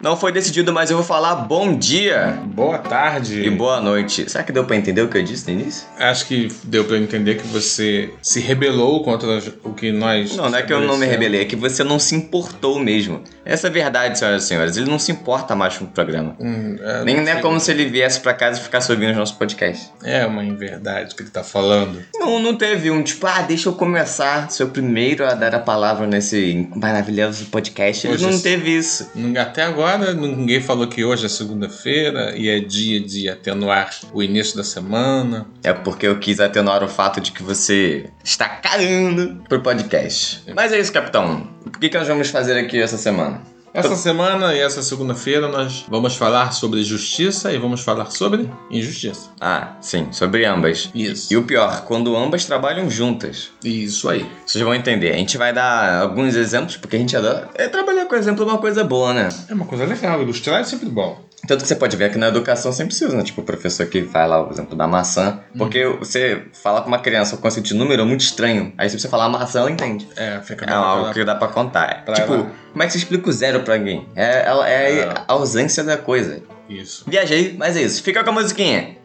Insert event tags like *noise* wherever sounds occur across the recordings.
Não foi decidido, mas eu vou falar bom dia Boa tarde. e boa noite. Será que deu pra entender o que eu disse no início? Acho que deu pra entender que você se rebelou contra o que nós. Não, não é que eu não me rebelei, é que você não se importou mesmo. Essa é a verdade, senhoras e senhores. Ele não se importa mais com o programa. Hum, é, Nem é como se ele viesse pra casa e ficasse ouvindo os nossos podcasts. É uma inverdade que ele tá falando. Não, não teve um tipo, ah, deixa eu começar, ser o primeiro a dar a palavra nesse maravilhoso podcast. Ele Hoje não teve isso. Até agora, ninguém falou que hoje é segunda-feira e é dia de atenuar o início da semana. É porque eu quis atenuar o fato de que você está cagando pro podcast. Mas é isso, capitão. O que, que nós vamos fazer aqui essa semana? Essa semana e essa segunda-feira nós vamos falar sobre justiça e vamos falar sobre injustiça. Ah, sim, sobre ambas. Isso. E o pior, quando ambas trabalham juntas. Isso aí. Vocês vão entender. A gente vai dar alguns exemplos, porque a gente adora. É, trabalhar com exemplo é uma coisa boa, né? É uma coisa legal, ilustrar é sempre bom. Tanto que você pode ver que na educação sempre precisa, né? Tipo, o professor que faz lá o exemplo da maçã. Porque você fala com uma criança o conceito de número é muito estranho. Aí se você falar maçã, ela entende. É, fica É algo que dá pra contar. Pra tipo, ela- como é que você explica o zero pra alguém? É, ela- é É. a ausência da coisa. Isso. Viajei, mas é isso. Fica com a musiquinha.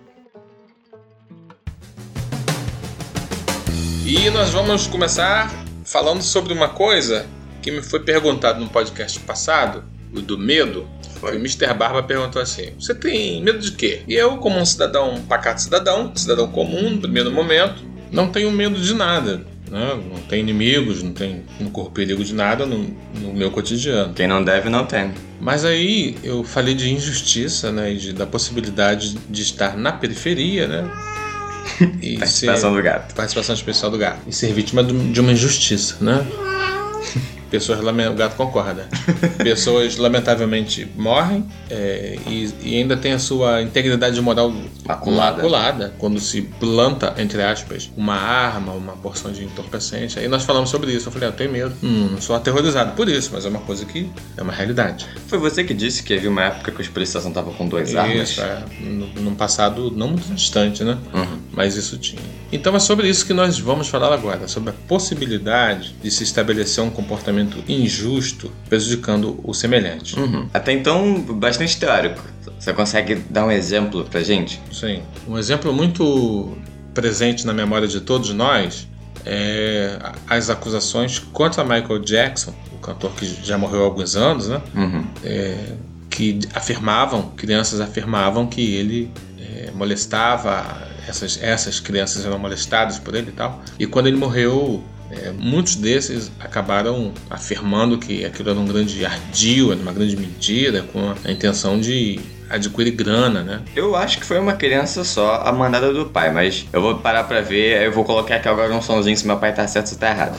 E nós vamos começar falando sobre uma coisa que me foi perguntado no podcast passado, o do medo. Foi. O Mr. Barba perguntou assim: Você tem medo de quê? E eu, como um cidadão, um pacato cidadão, cidadão comum, no primeiro momento, não tenho medo de nada. Né? Não tem inimigos, não, tem, não corro perigo de nada no, no meu cotidiano. Quem não deve, não tem. Mas aí eu falei de injustiça, né? E de, da possibilidade de estar na periferia, né? *laughs* E Participação do gato. participação especial do gato. E ser vítima de uma injustiça, né? *laughs* Pessoas o gato concorda. Pessoas lamentavelmente morrem é, e, e ainda tem a sua integridade moral Maculada. maculada quando se planta, entre aspas, uma arma, uma porção de entorpecente. Aí nós falamos sobre isso. Eu falei, ah, eu tenho medo. Hum, não sou aterrorizado por isso, mas é uma coisa que é uma realidade. Foi você que disse que havia uma época que os policiais estavam com duas armas? Isso, é, num passado não muito distante, né? Uhum. Mas isso tinha. Então é sobre isso que nós vamos falar agora, sobre a possibilidade de se estabelecer um comportamento injusto prejudicando o semelhante. Uhum. Até então, bastante teórico. Você consegue dar um exemplo pra gente? Sim. Um exemplo muito presente na memória de todos nós é as acusações contra Michael Jackson, o cantor que já morreu há alguns anos, né? Uhum. que afirmavam, crianças afirmavam que ele é, molestava, essas, essas crianças eram molestadas por ele e tal. E quando ele morreu, é, muitos desses acabaram afirmando que aquilo era um grande ardil, era uma grande mentira, com a intenção de adquirir grana, né? Eu acho que foi uma criança só, a mandada do pai, mas eu vou parar pra ver, eu vou colocar aqui agora um somzinho se meu pai tá certo ou se tá errado.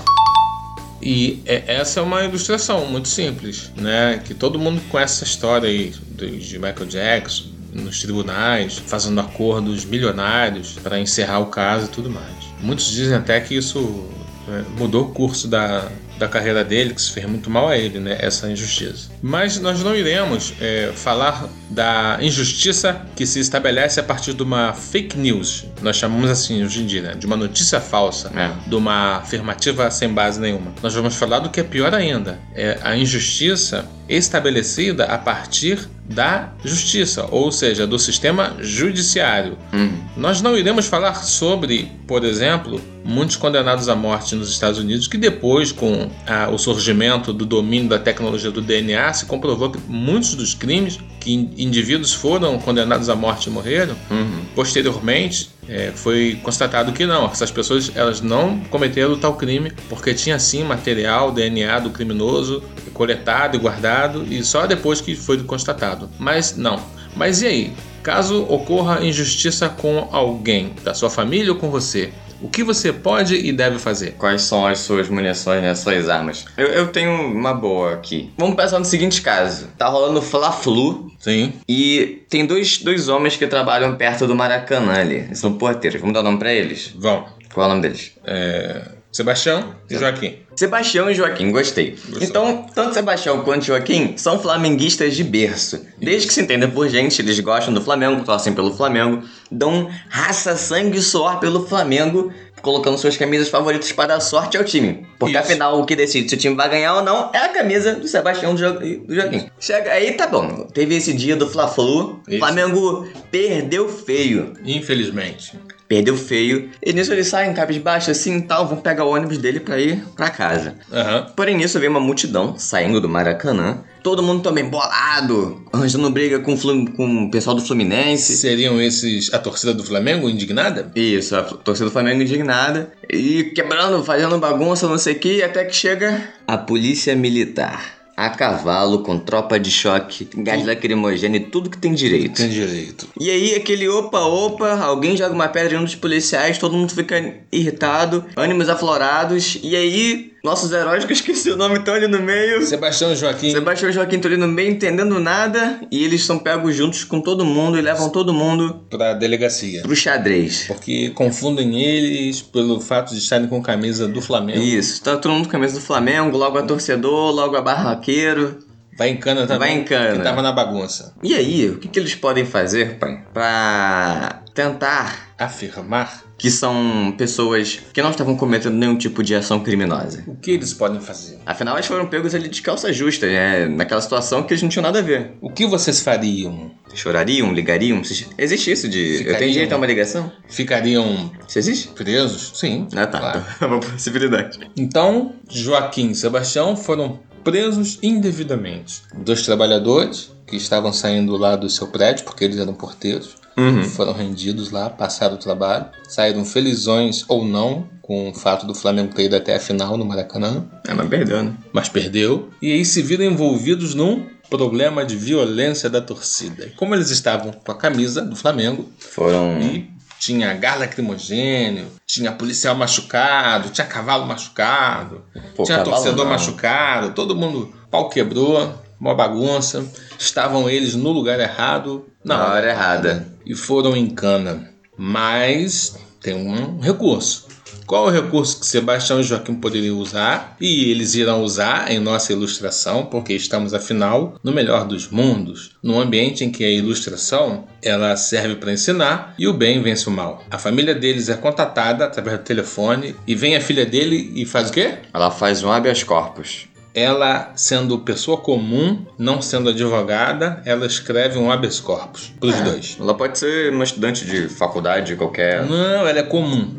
E é- essa é uma ilustração muito simples, né? Que todo mundo conhece essa história aí de de Michael Jackson nos tribunais, fazendo acordos milionários para encerrar o caso e tudo mais. Muitos dizem até que isso né, mudou o curso da, da carreira dele, que isso fez muito mal a ele, né? Essa injustiça. Mas nós não iremos é, falar da injustiça que se estabelece a partir de uma fake news. Nós chamamos assim hoje em dia, né? De uma notícia falsa É. de uma afirmativa sem base nenhuma. Nós vamos falar do que é pior ainda: é a injustiça estabelecida a partir da justiça, ou seja, do sistema judiciário. Uhum. Nós não iremos falar sobre, por exemplo, muitos condenados à morte nos Estados Unidos que depois, com ah, o surgimento do domínio da tecnologia do DNA, se comprovou que muitos dos crimes que in- indivíduos foram condenados à morte e morreram, Uhum. Posteriormente, é, foi constatado que não, essas pessoas elas não cometeram tal crime porque tinha sim material, DNA do criminoso coletado e guardado e só depois que foi constatado. Mas não. Mas e aí? Caso ocorra injustiça com alguém da sua família ou com você, o que você pode e deve fazer? Quais são as suas munições, né? Suas armas? Eu, eu tenho uma boa aqui. Vamos pensar no seguinte caso. Tá rolando Fla-Flu Sim. e tem dois, dois homens que trabalham perto do Maracanã ali. Eles são porteiros. Vamos dar nome pra eles? Vão. Qual é o nome deles? É, Sebastião e Joaquim. Sebastião e Joaquim, gostei. Então, tanto Sebastião quanto Joaquim são flamenguistas de berço. Desde que se entenda por gente, eles gostam do Flamengo, torcem pelo Flamengo, dão raça, sangue e suor pelo Flamengo colocando suas camisas favoritas para dar sorte ao time. Porque Isso. afinal, o que decide se o time vai ganhar ou não é a camisa do Sebastião Jo- do Joaquim. Chega aí, tá bom. Teve esse dia do Fla-Flu. Flamengo perdeu feio. Infelizmente. Perdeu feio. E nisso eles saem cabisbaixo assim e tal, vão pegar o ônibus dele pra ir pra casa. Aham. Porém, nisso veio uma multidão saindo do Maracanã. Todo mundo também bolado, arranjando briga com, com o pessoal do Fluminense. Seriam esses a torcida do Flamengo indignada? Isso, a torcida do Flamengo indignada. E quebrando, fazendo bagunça, não sei o que, até que chega a polícia militar. A cavalo, com tropa de choque, gás lacrimogêneo e tudo que tem direito. Tem direito. E aí, aquele opa-opa, alguém joga uma pedra em um dos policiais, todo mundo fica irritado, ânimos aflorados. E aí, nossos heróis, que eu esqueci o nome, estão ali no meio. Sebastião e Joaquim. Sebastião e Joaquim estão ali no meio, entendendo nada. E eles são pegos juntos com todo mundo e levam todo mundo Pra delegacia. pro xadrez. Porque confundem eles pelo fato de estarem com camisa do Flamengo. Isso, tá todo mundo com camisa do Flamengo, logo a torcedor, logo a barraqueiro. Vai em cana também. Vai em cana. Que tava na bagunça. E aí, o que, que eles podem fazer, pai? Pra tentar Afirmar que são pessoas que não estavam cometendo nenhum tipo de ação criminosa. o que eles podem fazer. Afinal, eles foram pegos ali de calça justa, né? naquela situação que eles não tinham nada a ver. O que vocês fariam? Chorariam, ligariam? Existe isso de. Eu Ficariam. tenho direito a uma ligação? Ficariam Isso existe? presos? Sim. Ah, tá. claro. Então, *laughs* é uma possibilidade. Então, Joaquim e Sebastião foram presos indevidamente. Dois trabalhadores que estavam saindo lá do seu prédio, porque eles eram porteiros, Uhum. foram rendidos lá, passaram o trabalho, saíram felizões ou não com o fato do Flamengo ter ido até a final no Maracanã, É, mas perdeu, né? mas perdeu. E aí se viram envolvidos num problema de violência da torcida. E como eles estavam com a camisa do Flamengo, Foram. e tinha gás lacrimogênio, tinha policial machucado, tinha cavalo machucado, Pô, tinha cavalo torcedor não. machucado, todo mundo pau quebrou, uma bagunça. Estavam eles no lugar errado, na Na hora errada. e foram em cana. Mas tem um recurso. Qual é o recurso que Sebastião e Joaquim poderiam usar? E eles irão usar em nossa ilustração, porque estamos, afinal, no melhor dos mundos, num ambiente em que a ilustração ela serve para ensinar e o bem vence o mal. A família deles é contatada através do telefone e vem a filha dele e faz o quê? Ela faz um habeas corpus. Ela, sendo pessoa comum, não sendo advogada, ela escreve um habeas corpus para os dois. Ela pode ser uma estudante de faculdade qualquer. Não, ela é comum.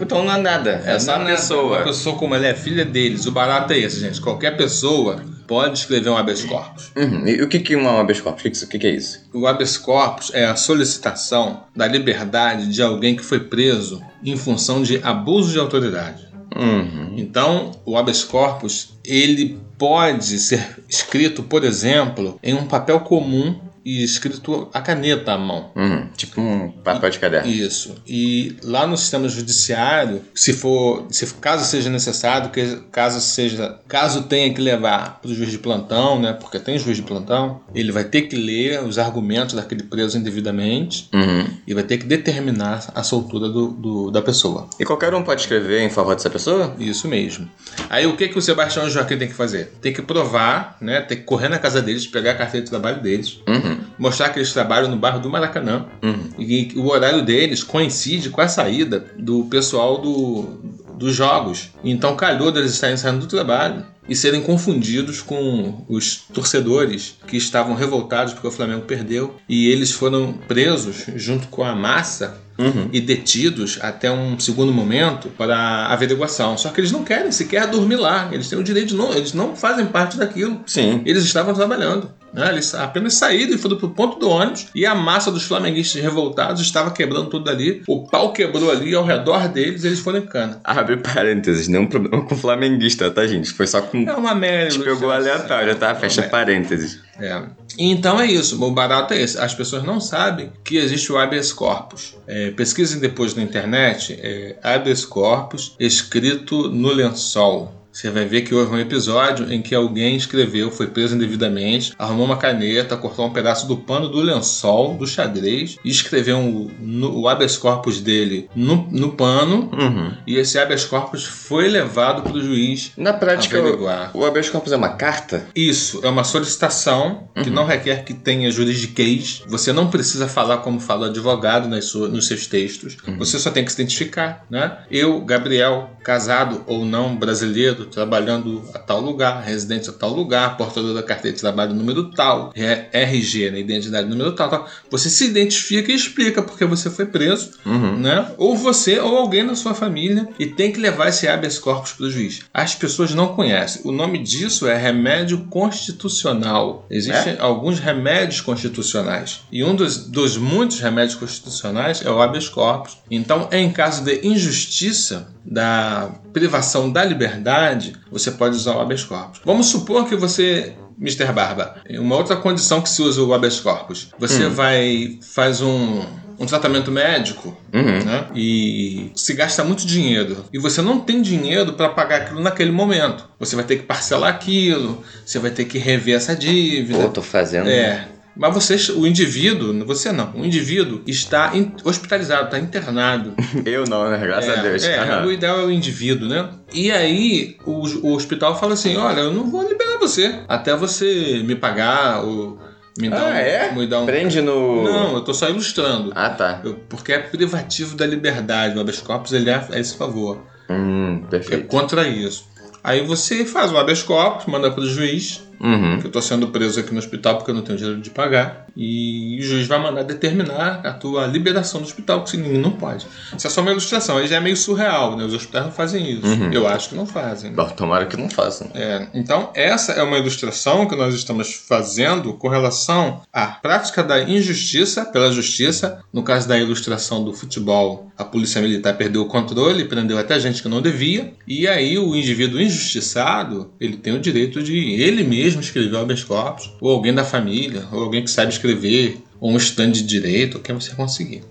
Então não é nada. É só Não uma pessoa. Uma pessoa como ela é filha deles. O barato é esse, gente. Qualquer pessoa pode escrever um habeas corpus. Uhum. E o que, que é um habeas corpus? Que, o que, que é isso? O habeas corpus é a solicitação da liberdade de alguém que foi preso em função de abuso de autoridade. Uhum. Então, o habeas corpus, ele pode ser escrito, por exemplo, em um papel comum e escrito a caneta à mão. Uhum. Tipo um papel de caderno. Isso. E lá no sistema judiciário, se for, se caso seja necessário, que caso seja, caso tenha que levar para o juiz de plantão, né? Porque tem juiz de plantão, ele vai ter que ler os argumentos daquele preso indevidamente Uhum. e vai ter que determinar a soltura do, do- da pessoa. E qualquer um pode escrever em favor dessa pessoa? Isso mesmo. Aí o que que o Sebastião e Joaquim tem que fazer? Tem que provar, né? Tem que correr na casa deles, pegar a carteira de trabalho deles, Uhum. Mostrar que eles trabalham no bairro do Maracanã. Uhum. E o horário deles coincide com a saída do pessoal do, dos jogos. Então calhou deles estarem saindo do trabalho e serem confundidos com os torcedores que estavam revoltados porque o Flamengo perdeu. E eles foram presos junto com a massa Uhum. e detidos até um segundo momento para averiguação. Só que eles não querem sequer dormir lá. Eles têm o direito de não. Eles não fazem parte daquilo. Sim. Eles estavam trabalhando. Né? Eles apenas saíram e foram pro ponto do ônibus e a massa dos flamenguistas revoltados estava quebrando tudo ali. O pau quebrou ali ao redor deles eles foram em cana. Abre parênteses, nenhum problema com flamenguista, tá, gente? Foi só com. É uma merda. A pegou aleatório, tá? Fecha É. parênteses. É. Então é isso, o barato é esse. As pessoas não sabem que existe o habeas corpus. É, pesquisem depois na internet, é, habeas corpus escrito no lençol. Você vai ver que houve um episódio em que alguém escreveu, foi preso indevidamente, arrumou uma caneta, cortou um pedaço do pano do lençol, do xadrez, e escreveu um, no, o habeas corpus dele no, no pano, Uhum. e esse habeas corpus foi levado para o juiz Na prática, averiguar. o, o habeas corpus é uma carta? Isso é uma solicitação que não requer que tenha juridiquês. Você não precisa falar como fala o advogado nas sua- nos seus textos. Você só tem que se identificar, né? Eu, Gabriel, casado ou não brasileiro, trabalhando a tal lugar, residente a tal lugar, portador da carteira de trabalho número tal, é RG, né? identidade número tal, tal. Você se identifica e explica porque você foi preso, Uhum. né? Ou você ou alguém da sua família e tem que levar esse habeas corpus para o juiz. As pessoas não conhecem. O nome disso é remédio constitucional. Existem alguns remédios constitucionais e um dos, dos muitos remédios constitucionais é o habeas corpus. Então, em caso de injustiça da privação da liberdade, você pode usar o habeas corpus. Vamos supor que você Mr. Barba, uma outra condição que se usa o habeas corpus. Você vai faz um um tratamento médico Uhum. né? E se gasta muito dinheiro e você não tem dinheiro para pagar aquilo naquele momento. Você vai ter que parcelar aquilo, você vai ter que rever essa dívida. Pô, tô fazendo. É. Mas você, o indivíduo, você não, o indivíduo está hospitalizado, está internado. *laughs* Eu não, né? Graças é, a Deus. é, Aham. o ideal é o indivíduo, né? E aí o, o hospital fala assim: olha, eu não vou liberar você até você me pagar ou me dar, Ah, um, é? me dar um. Prende no. Não, eu tô só ilustrando. Ah, tá. Eu- Porque é privativo da liberdade. O habeas corpus ele é a esse favor. Hum, É perfeito. contra isso. Aí você faz o habeas corpus, manda para o juiz, Uhum. que eu estou sendo preso aqui no hospital porque eu não tenho dinheiro de pagar. E o juiz vai mandar determinar a tua liberação do hospital, que ninguém não pode. Isso é só uma ilustração. Aí já é meio surreal, né? Os hospitais não fazem isso. Uhum. Eu acho que não fazem. né? Tomara que não façam. É, então, essa é uma ilustração que nós estamos fazendo com relação à prática da injustiça pela justiça. No caso da ilustração do futebol, a polícia militar perdeu o controle, prendeu até gente que não devia. E aí, o indivíduo injustiçado, ele tem o direito de ele mesmo escrever o habeas corpus, ou alguém da família, ou alguém que sabe escrever, ou um stand de direito, o que você conseguir.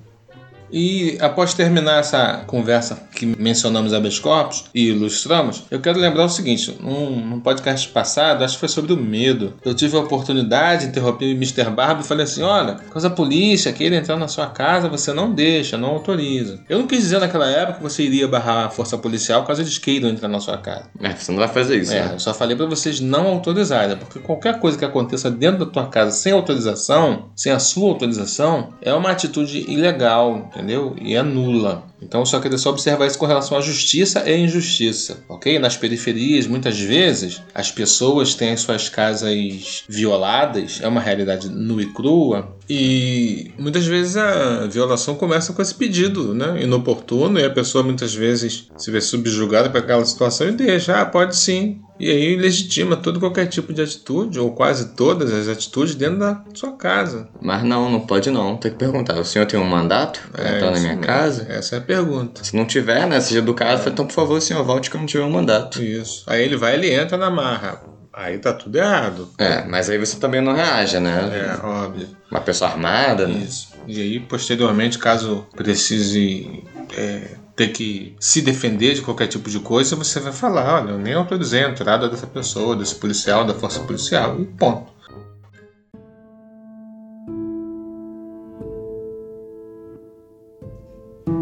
E após terminar essa conversa que mencionamos habeas corpus e ilustramos, eu quero lembrar o seguinte: num, num podcast passado, acho que foi sobre o medo. Eu tive a oportunidade de interromper o Mr. Barba e falei assim: olha, caso a polícia queira entrar na sua casa, você não deixa, não autoriza. Eu não quis dizer naquela época que você iria barrar a força policial caso eles queiram entrar na sua casa. É, você não vai fazer isso, É, né? eu só falei pra vocês não autorizarem, porque qualquer coisa que aconteça dentro da tua casa sem autorização, sem a sua autorização, é uma atitude ilegal, entendeu? E é nula. Então só queria só observar isso com relação à justiça e injustiça, ok? Nas periferias, muitas vezes, as pessoas têm as suas casas violadas, é uma realidade nua e crua, e muitas vezes a violação começa com esse pedido, né? Inoportuno, e a pessoa muitas vezes se vê subjugada para aquela situação e deixa, ah, pode sim. E aí legitima todo qualquer tipo de atitude, ou quase todas as atitudes, dentro da sua casa. Mas não, não pode não. Tem que perguntar. O senhor tem um mandato pra entrar na minha mesmo. casa? Essa é a pergunta. Se não tiver, né? Seja educado, fala, então por favor, senhor, volte que eu não tiver um mandato. Isso. Aí ele vai, ele entra na marra. Aí tá tudo errado. É, mas aí você também não reage, né? É, óbvio. Uma pessoa armada, né? Isso. E aí, posteriormente, caso precise é, ter que se defender de qualquer tipo de coisa, você vai falar, olha, eu nem autorizei a entrada dessa pessoa, desse policial, da força policial, e ponto.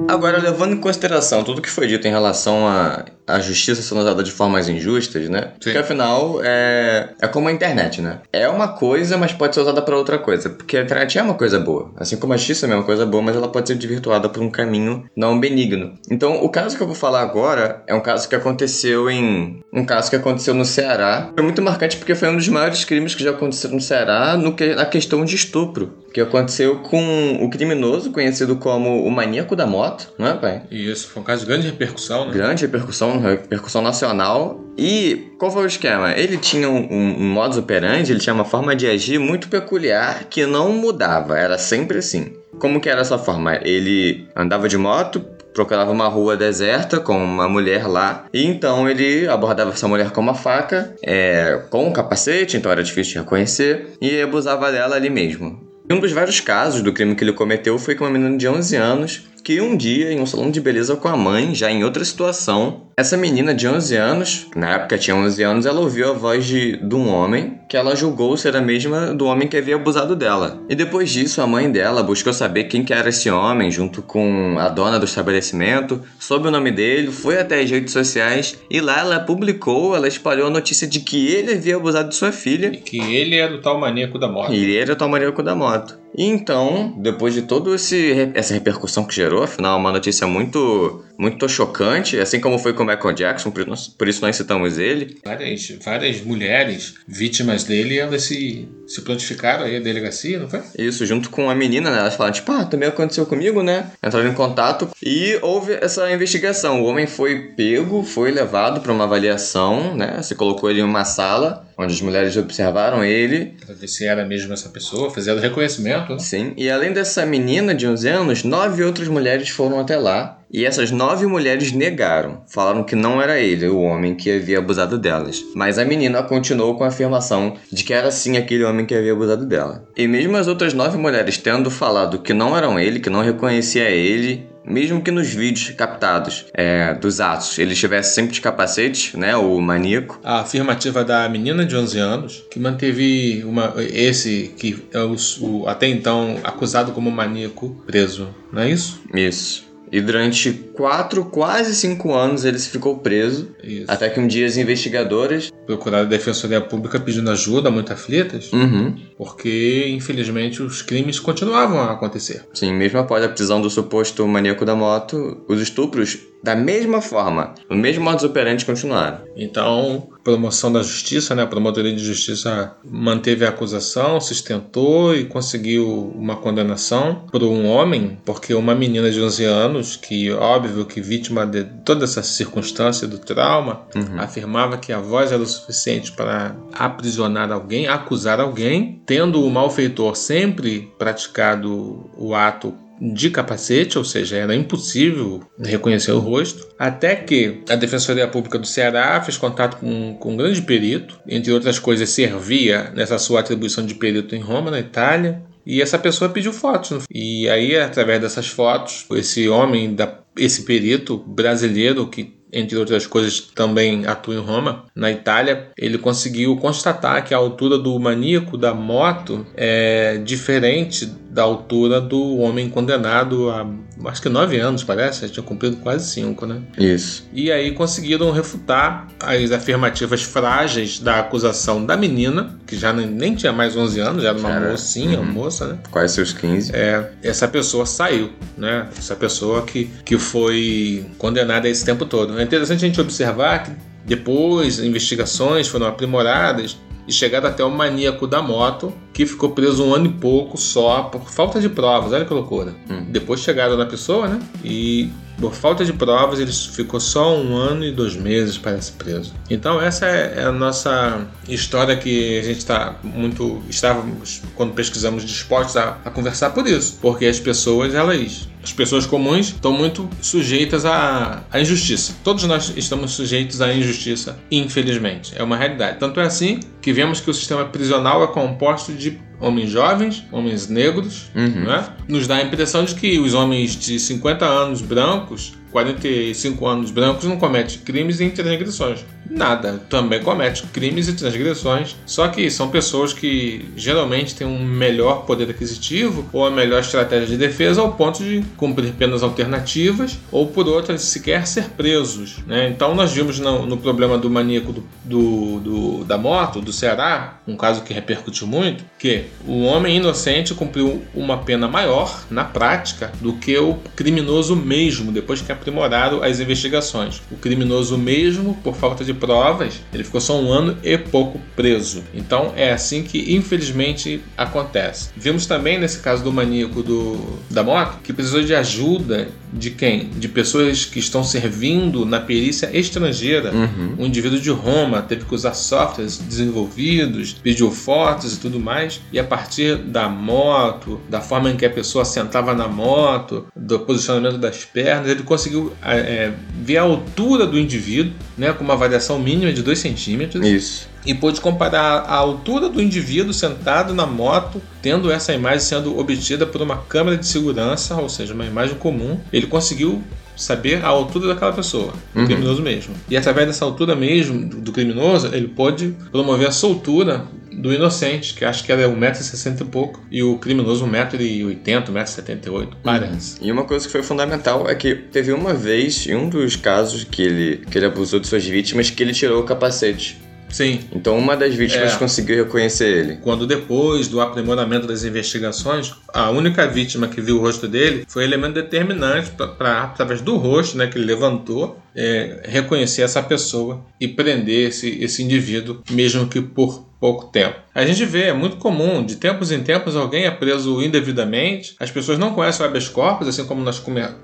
Agora, levando em consideração tudo que foi dito em relação à à justiça sendo usada de formas injustas, né? Porque afinal é, é como a internet, né? É uma coisa, mas pode ser usada para outra coisa. Porque a internet é uma coisa boa. Assim como a justiça é uma coisa boa, mas ela pode ser desvirtuada por um caminho não benigno. Então, o caso que eu vou falar agora é um caso que aconteceu em. Um caso que aconteceu no Ceará. Foi muito marcante porque foi um dos maiores crimes que já aconteceram no Ceará no que, na questão de estupro. Que aconteceu com o criminoso, conhecido como o maníaco da moto, não é, pai? Isso foi um caso de grande repercussão, né? grande repercussão, repercussão nacional. E qual foi o esquema? Ele tinha um, um, modus operandi, ele tinha uma forma de agir muito peculiar que não mudava, era sempre assim. Como que era essa forma? Ele andava de moto, procurava uma rua deserta com uma mulher lá, e então ele abordava essa mulher com uma faca, é, com um capacete, então era difícil de reconhecer, e abusava dela ali mesmo. Um dos vários casos do crime que ele cometeu foi com uma menina de 11 anos que um dia, em um salão de beleza com a mãe, já em outra situação, essa menina de 11 anos, na época tinha 11 anos, ela ouviu a voz de, de um homem que ela julgou ser a mesma do homem que havia abusado dela. E depois disso, a mãe dela buscou saber quem que era esse homem, junto com a dona do estabelecimento, soube o nome dele, foi até as redes sociais e lá ela publicou, ela espalhou a notícia de que ele havia abusado de sua filha. E que ele era o tal maníaco da moto. E ele era o tal maníaco da moto. E então, depois de toda essa repercussão que gerou, afinal, uma notícia muito, muito chocante, assim como foi com o Michael Jackson, por isso nós citamos ele. Várias, várias mulheres vítimas dele, elas se, se prontificaram aí a delegacia, não foi? Isso, junto com a menina, né? Elas falaram, tipo, ah, também aconteceu comigo, né? Entraram em contato e houve essa investigação. O homem foi pego, foi levado para uma avaliação, né? Se colocou ele em uma sala onde as mulheres observaram ele. Para ver se era mesmo essa pessoa, fizeram reconhecimento. Né? Sim, e além dessa menina de 11 anos, nove outras mulheres foram até lá. E essas nove mulheres negaram, falaram que não era ele, o homem que havia abusado delas. Mas a menina continuou com a afirmação de que era sim aquele homem que havia abusado dela. E mesmo as outras nove mulheres tendo falado que não eram ele, que não reconhecia ele, mesmo que nos vídeos captados é, dos atos ele estivesse sempre de capacete, né, o maníaco. A afirmativa da menina de 11 anos, que manteve uma, esse que é o, o até então acusado como maníaco preso, não é isso? Isso. E durante quatro, quase cinco anos ele ficou preso. Isso. Até que um dia as investigadoras. Procuraram a Defensoria Pública pedindo ajuda, muito aflitas. Uhum. Porque, infelizmente, os crimes continuavam a acontecer. Sim, mesmo após a prisão do suposto maníaco da moto, os estupros da mesma forma, o mesmo modus operandi continuaram. Então, promoção da justiça, né, a promotoria de justiça manteve a acusação, sustentou e conseguiu uma condenação por um homem, porque uma menina de 11 anos, que óbvio que vítima de toda essa circunstância do trauma, uhum. afirmava que a voz era o suficiente para aprisionar alguém, acusar alguém, tendo o malfeitor sempre praticado o ato de capacete, ou seja, era impossível reconhecer o rosto, até que a Defensoria Pública do Ceará fez contato com, com um grande perito, entre outras coisas, servia nessa sua atribuição de perito em Roma, na Itália, e essa pessoa pediu fotos. E aí, através dessas fotos, esse homem, da, esse perito brasileiro que entre outras coisas, também atua em Roma, na Itália, ele conseguiu constatar que a altura do maníaco da moto é diferente da altura do homem condenado há acho que nove anos, parece, tinha cumprido quase cinco, né? Isso. E aí conseguiram refutar as afirmativas frágeis da acusação da menina, que já nem tinha mais 11 anos, já era uma Cara, mocinha, uhum. moça, né? Quase seus 15. É, essa pessoa saiu, né? Essa pessoa que, que foi condenada esse tempo todo. É interessante a gente observar que depois investigações foram aprimoradas e chegaram até o maníaco da moto, que ficou preso um ano e pouco só por falta de provas. Olha que loucura. Hum. Depois chegaram na pessoa, né? E por falta de provas, ele ficou só um ano e dois meses, parece, preso. Então, essa é a nossa história que a gente está muito. Estávamos, quando pesquisamos, dispostos a, a conversar por isso. Porque as pessoas, elas as pessoas comuns estão muito sujeitas à, à, injustiça. Todos nós estamos sujeitos à injustiça, infelizmente. É uma realidade. Tanto é assim que vemos que o sistema prisional é composto de homens jovens, homens negros, uhum. né? nos dá a impressão de que os homens de 50 anos brancos 45 anos brancos não comete crimes e transgressões. Nada, também comete crimes e transgressões, só que são pessoas que geralmente têm um melhor poder aquisitivo ou a melhor estratégia de defesa ao ponto de cumprir penas alternativas ou por outras sequer ser presos. Né? Então nós vimos no, no problema do maníaco do, do, do, da moto, do Ceará, um caso que repercutiu muito, que o homem inocente cumpriu uma pena maior na prática do que o criminoso mesmo, depois que a aprimorado as investigações. O criminoso mesmo, por falta de provas, ele ficou só um ano e pouco preso. Então é assim que infelizmente acontece. Vimos também nesse caso do maníaco do, da moto que precisou de ajuda de quem? De pessoas que estão servindo na perícia estrangeira. Uhum. Um indivíduo de Roma teve que usar softwares desenvolvidos, pediu fotos e tudo mais, e a partir da moto, da forma em que a pessoa sentava na moto, do posicionamento das pernas, ele conseguiu é, ver a altura do indivíduo, né, com uma variação mínima de 2 centímetros. Isso. E pôde comparar a altura do indivíduo sentado na moto, tendo essa imagem sendo obtida por uma câmera de segurança, ou seja, uma imagem comum. Ele conseguiu saber a altura daquela pessoa, Uhum. criminoso mesmo. E através dessa altura mesmo do criminoso, ele pôde promover a soltura do inocente, que acho que era 1,60m e pouco, e o criminoso 1,80m, 1,78m, parece. E uma coisa que foi fundamental é que teve uma vez, em um dos casos que ele, que ele abusou de suas vítimas, que ele tirou o capacete. Sim, Então uma das vítimas É. conseguiu reconhecer ele. Quando depois do aprimoramento das investigações, a única vítima que viu o rosto dele foi elemento determinante para, através do rosto né, que ele levantou, é, reconhecer essa pessoa e prender esse, esse indivíduo, mesmo que por pouco tempo. A gente vê, é muito comum, de tempos em tempos alguém é preso indevidamente, as pessoas não conhecem o habeas corpus, assim como nós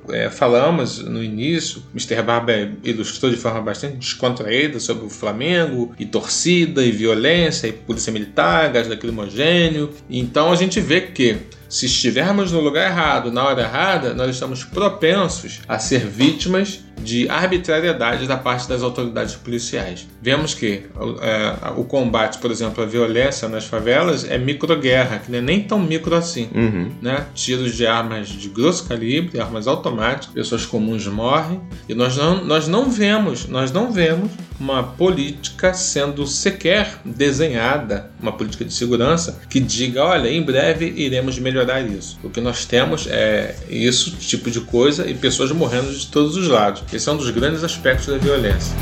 é, falamos no início, Mr. Barber ilustrou de forma bastante descontraída sobre o Flamengo, e torcida, e violência, e polícia militar, gás lacrimogênio. Então a gente vê que se estivermos no lugar errado, na hora errada, nós estamos propensos a ser vítimas de arbitrariedade da parte das autoridades policiais. Vemos que é, o combate, por exemplo, à violência nas favelas é microguerra, que não é nem tão micro assim. Uhum. Né? Tiros de armas de grosso calibre, armas automáticas, pessoas comuns morrem e nós não, nós não vemos, nós não vemos uma política sendo sequer desenhada, uma política de segurança que diga, olha, em breve iremos melhorar isso. O que nós temos é isso tipo de coisa e pessoas morrendo de todos os lados. Esse é um dos grandes aspectos da violência.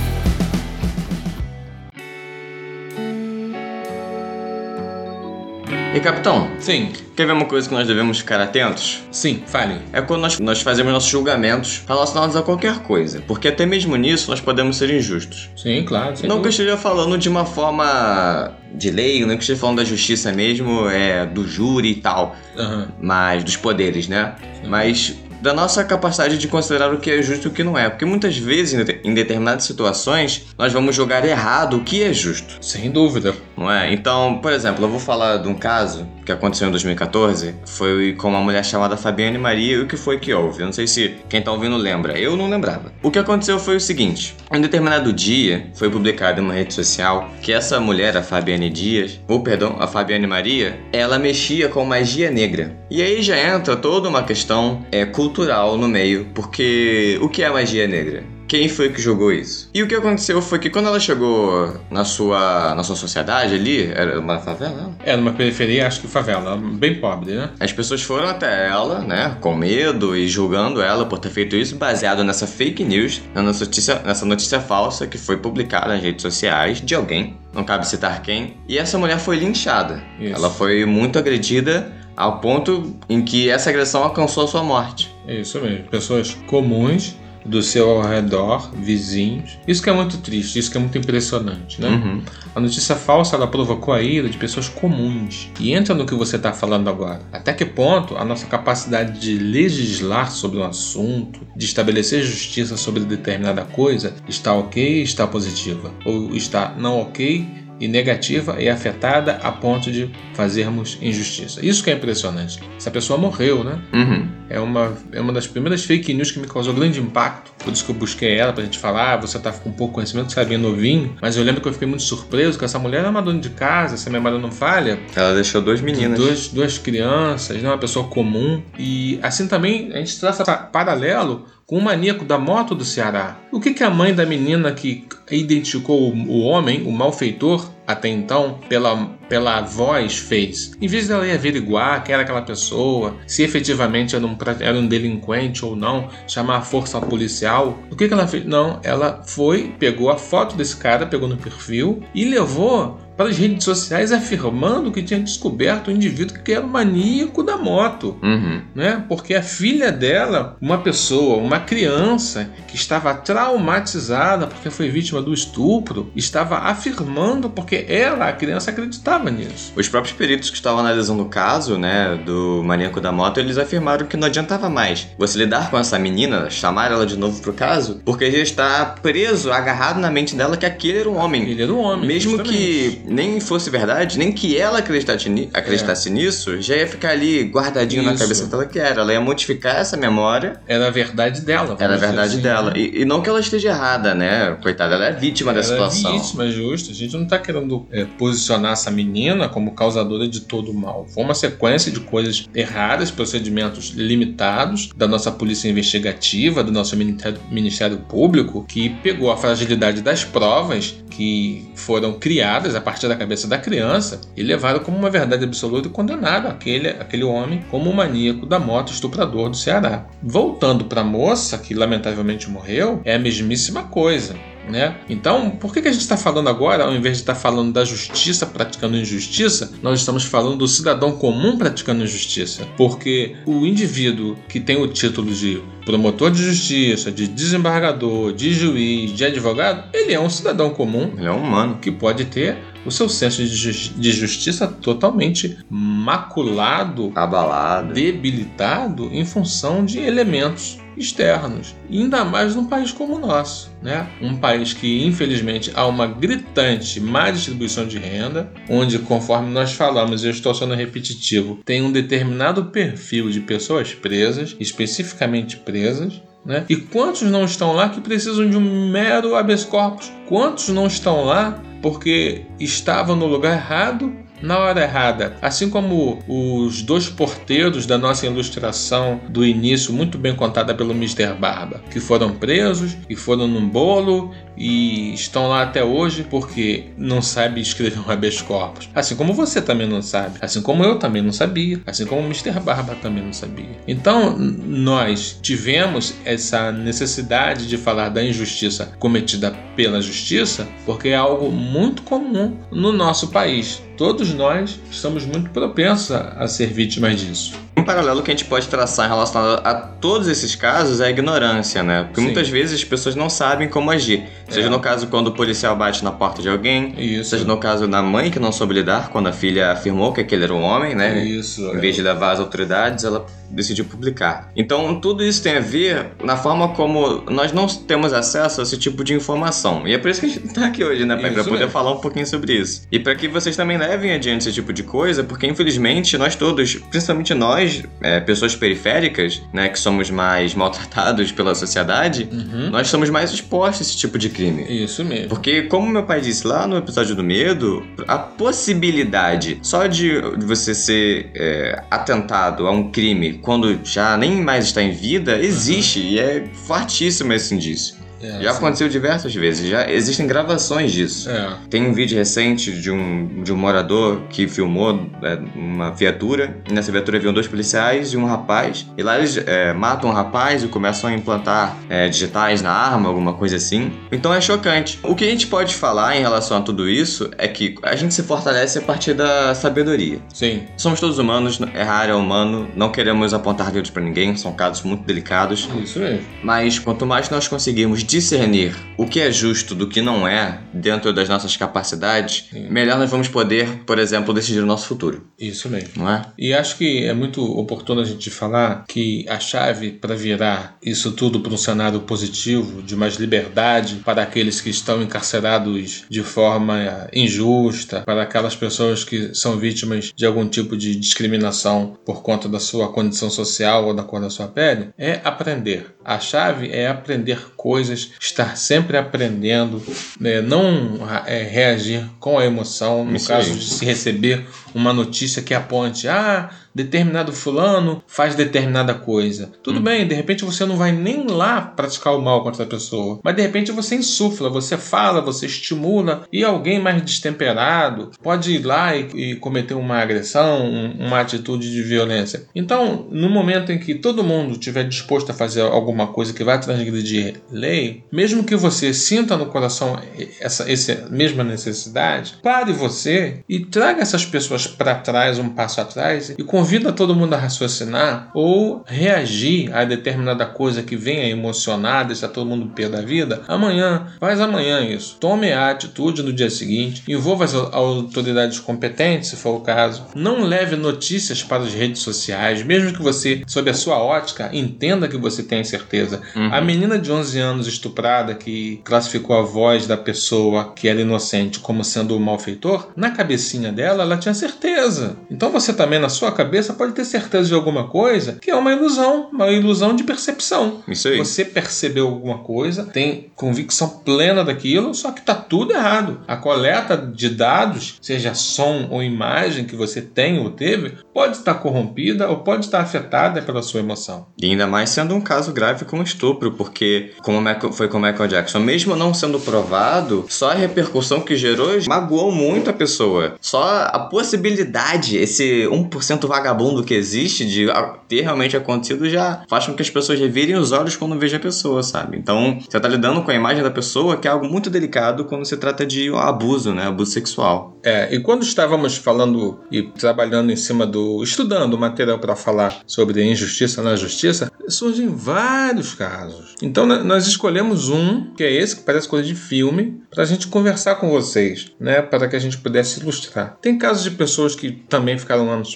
E capitão, Sim, quer ver uma coisa que nós devemos ficar atentos? sim, fale. É quando nós, nós fazemos nossos julgamentos relacionados a qualquer coisa. Porque até mesmo nisso nós podemos ser injustos. Sim, claro. Não que eu esteja falando de uma forma de lei, não que eu esteja falando da justiça mesmo, é do júri e tal, Aham. mas dos poderes, né? Mas da nossa capacidade de considerar o que é justo e o que não é. Porque muitas vezes, em de- em determinadas situações, nós vamos julgar errado o que é justo, Sem dúvida. não é? Então, por exemplo, eu vou falar de um caso que aconteceu em 2014, foi com uma mulher chamada Fabiane Maria, e o que foi que houve? Eu não sei se quem tá ouvindo lembra, eu não lembrava. O que aconteceu foi o seguinte, em determinado dia, foi publicado em uma rede social que essa mulher, a Fabiane Dias, ou perdão, a Fabiane Maria, ela mexia com magia negra. E aí já entra toda uma questão é, cultural no meio, porque o que é magia negra? Quem foi que jogou isso? E o que aconteceu foi que quando ela chegou na sua, na sua sociedade ali, era uma favela, É, numa periferia, acho que favela, bem pobre, né? as pessoas foram até ela, né, com medo e julgando ela por ter feito isso, baseado nessa fake news, nessa notícia, nessa notícia falsa que foi publicada nas redes sociais de alguém, não cabe citar quem, e essa mulher foi linchada. Isso. Ela foi muito agredida ao ponto em que essa agressão alcançou a sua morte. É isso mesmo. Pessoas comuns do seu ao redor, vizinhos. Isso que é muito triste, isso que é muito impressionante, né? Uhum. A notícia falsa ela provocou a ira de pessoas comuns. E entra no que você está falando agora. Até que ponto a nossa capacidade de legislar sobre um assunto, de estabelecer justiça sobre determinada coisa, está ok e está positiva? Ou está não ok e negativa e afetada a ponto de fazermos injustiça? Isso que é impressionante. Essa pessoa morreu, né? Uhum. É uma, é uma das primeiras fake news que me causou grande impacto. Por isso que eu busquei ela pra gente falar. Ah, você tá com pouco conhecimento, você é bem novinho. Mas eu lembro que eu fiquei muito surpreso que essa mulher era uma dona de casa, se a memória não falha. Ela deixou duas meninas. Duas, duas crianças, né, uma pessoa comum. E assim também a gente traça pa- paralelo com o maníaco da moto do Ceará. O que, que a mãe da menina que identificou o, o homem, o malfeitor, até então, pela, pela voz fez? Em vez dela ir averiguar quem era aquela pessoa, se efetivamente era um, era um delinquente ou não, chamar a força policial, o que, que ela fez? Não, ela foi, pegou a foto desse cara, pegou no perfil e levou para as redes sociais afirmando que tinha descoberto o indivíduo que era o maníaco da moto Uhum. né? Porque a filha dela, uma pessoa, uma criança que estava traumatizada porque foi vítima do estupro, estava afirmando porque ela, a criança, acreditava acreditava nisso. Os próprios peritos que estavam analisando o caso, né, do maníaco da moto, eles afirmaram que não adiantava mais você lidar com essa menina, chamar ela de novo pro caso, porque já está preso, agarrado na mente dela que aquele era um homem. Ele era um homem. Mesmo justamente. que nem fosse verdade, nem que ela acreditasse, ni- acreditasse nisso, já ia ficar ali guardadinho na É. Isso. cabeça dela que era. Ela ia modificar essa memória, Era a verdade dela. era a verdade assim, dela. né? E, e não que ela esteja errada, né? Coitada, ela é vítima da Ela situação. É vítima, justo. A gente não tá querendo é, posicionar essa menina como causadora de todo o mal. Foi uma sequência de coisas erradas, procedimentos limitados da nossa polícia investigativa, do nosso Ministério Público, que pegou a fragilidade das provas que foram criadas a partir da cabeça da criança e levaram como uma verdade absoluta e condenaram aquele, aquele homem como o maníaco da moto estuprador do Ceará. Voltando para a moça, que lamentavelmente morreu, é a mesmíssima coisa. Né? Então, por que, que a gente está falando agora, ao invés de estar falando da justiça praticando injustiça, nós estamos falando do cidadão comum praticando injustiça? Porque o indivíduo que tem o título de promotor de justiça, de desembargador, de juiz, de advogado, ele é um cidadão comum Ele é um humano. que pode ter o seu senso de, de justiça totalmente maculado Abalado. debilitado em função de elementos externos. E ainda mais num país como o nosso, né? Um país que, infelizmente, há uma gritante má distribuição de renda, onde, conforme nós falamos, eu estou sendo repetitivo, tem um determinado perfil de pessoas presas, especificamente presas, né? E quantos não estão lá que precisam de um mero habeas corpus? Quantos não estão lá porque estavam no lugar errado na hora errada. Assim como os dois porteiros da nossa ilustração do início, muito bem contada pelo Mr. Barba, que foram presos e foram num bolo e estão lá até hoje porque não sabe escrever um habeas corpus. Assim como você também não sabe, assim como eu também não sabia, assim como o Mr. Barba também não sabia. Então, nós tivemos essa necessidade de falar da injustiça cometida pela justiça, porque é algo muito comum no nosso país. Todos nós estamos muito propensos a, ser vítimas disso. Um paralelo que a gente pode traçar em relação a, todos esses casos é a ignorância, né? Porque Sim. muitas vezes as pessoas não sabem como agir. Seja É. no caso quando o policial bate na porta de alguém, Isso. seja no caso da mãe que não soube lidar quando a filha afirmou que aquele era um homem, né? Isso. Em vez de levar às autoridades, ela decidiu publicar. Então, tudo isso tem a ver na forma como nós não temos acesso a esse tipo de informação. E é por isso que a gente tá aqui hoje, né, Pai? Pra Isso poder mesmo. falar um pouquinho sobre isso. E para que vocês também levem adiante esse tipo de coisa, porque infelizmente nós todos, principalmente nós, é, pessoas periféricas, né, que somos mais maltratados pela sociedade, Uhum. nós somos mais expostos a esse tipo de crime. Isso mesmo. Porque, como meu pai disse lá no episódio do medo, a possibilidade só de você ser é, atentado a um crime quando já nem mais está em vida existe e é fortíssimo esse indício. É, já sim. aconteceu diversas vezes, já existem gravações disso. É. Tem um vídeo recente de um, de um morador que filmou é, uma viatura. E nessa viatura haviam dois policiais e um rapaz. E lá eles é, matam o rapaz e começam a implantar é, digitais na arma, alguma coisa assim. Então é chocante. O que a gente pode falar em relação a tudo isso é que a gente se fortalece a partir da sabedoria. Sim. Somos todos humanos, errar é humano, não queremos apontar dedos pra ninguém, são casos muito delicados. Isso mesmo. Mas quanto mais nós conseguirmos discernir o que é justo do que não é dentro das nossas capacidades, Sim. melhor nós vamos poder, por exemplo, decidir o nosso futuro, Isso mesmo. não é? E acho que é muito oportuno a gente falar que a chave para virar isso tudo para um cenário positivo, de mais liberdade para aqueles que estão encarcerados de forma injusta, para aquelas pessoas que são vítimas de algum tipo de discriminação por conta da sua condição social ou da cor da sua pele, é aprender. A chave é aprender coisas, estar sempre aprendendo, né? não é, reagir com a emoção, no Isso caso aí. de se receber uma notícia que aponte, ah, determinado fulano faz determinada coisa. Tudo bem, de repente você não vai nem lá praticar o mal contra a pessoa, mas de repente você insufla, você fala, você estimula e alguém mais destemperado pode ir lá e, e cometer uma agressão, um- uma atitude de violência. Então, no momento em que todo mundo estiver disposto a fazer alguma coisa que vai transgredir lei, mesmo que você sinta no coração essa, essa mesma necessidade, pare você e traga essas pessoas para trás, um passo atrás e converse convida todo mundo a raciocinar ou reagir a determinada coisa que venha emocionada, está todo mundo pé da vida. Amanhã, faz amanhã isso. Tome a atitude no dia seguinte, envolva as autoridades competentes, se for o caso. Não leve notícias para as redes sociais, mesmo que você, sob a sua ótica, entenda que você tem certeza. Uhum. A menina de 11 anos estuprada que classificou a voz da pessoa que era inocente como sendo o malfeitor, na cabecinha dela ela tinha certeza. Então você também na sua cabeça pode ter certeza de alguma coisa que é uma ilusão, uma ilusão de percepção. Isso aí. Você percebeu alguma coisa, tem convicção plena daquilo, só que está tudo errado. A coleta de dados, seja som ou imagem que você tem ou teve, pode estar corrompida ou pode estar afetada pela sua emoção. E ainda mais sendo um caso grave como estupro, porque como foi com o Michael Jackson, mesmo não sendo provado, só a repercussão que gerou magoou muito a pessoa. Só a possibilidade, esse 1% vagabundo que existe de ter realmente acontecido já faz com que as pessoas revirem os olhos quando vejam a pessoa, sabe? Então, você tá lidando com a imagem da pessoa, que é algo muito delicado quando se trata de abuso, né? Abuso sexual. É, e quando estávamos falando e trabalhando em cima do. estudando material para falar sobre injustiça na justiça, surgem vários casos. Então, nós escolhemos um, que é esse, que parece coisa de filme, para a gente conversar com vocês, né? Para que a gente pudesse ilustrar. Tem casos de pessoas que também ficaram anos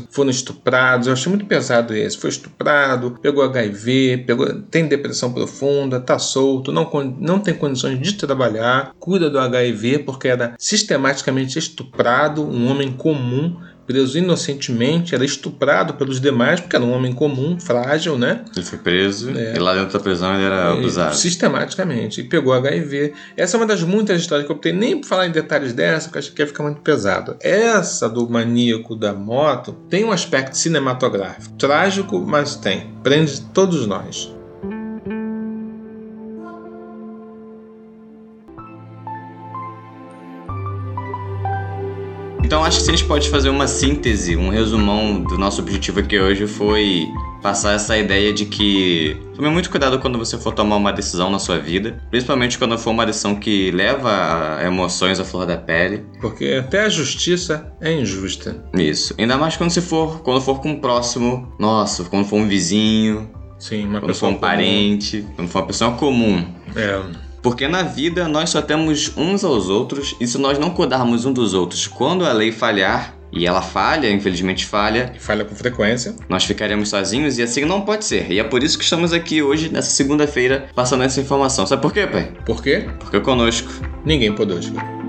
presos, foram estuprados. Eu achei muito pesado esse. Foi estuprado, pegou HIV, pegou, tem depressão profunda, tá solto, não, não tem condições de trabalhar, cuida do HIV porque era sistematicamente estuprado, um homem comum preso inocentemente, era estuprado pelos demais, porque era um homem comum, frágil, né? Ele foi preso é. e lá dentro da prisão ele era abusado. Sistematicamente. E pegou HIV. Essa é uma das muitas histórias que eu tenho nem para falar em detalhes dessa, porque acho que ia ficar muito pesado. Essa do maníaco da moto tem um aspecto cinematográfico. Trágico, mas tem. Prende todos nós. Então acho que se a gente pode fazer uma síntese, um resumão do nosso objetivo aqui hoje foi passar essa ideia de que tome muito cuidado quando você for tomar uma decisão na sua vida, principalmente quando for uma decisão que leva a emoções à flor da pele. Porque até a justiça é injusta. Isso. Ainda mais quando se for, quando for com um próximo, nossa, quando for um vizinho, Sim, uma quando pessoa for um comum. parente, quando for uma pessoa comum. É. Porque na vida nós só temos uns aos outros e se nós não cuidarmos um dos outros quando a lei falhar, e ela falha, infelizmente falha. E falha com frequência. Nós ficaremos sozinhos e assim não pode ser. E é por isso que estamos aqui hoje, nessa segunda-feira, passando essa informação. Sabe por quê, pai? Por quê? Porque conosco. Ninguém podosco.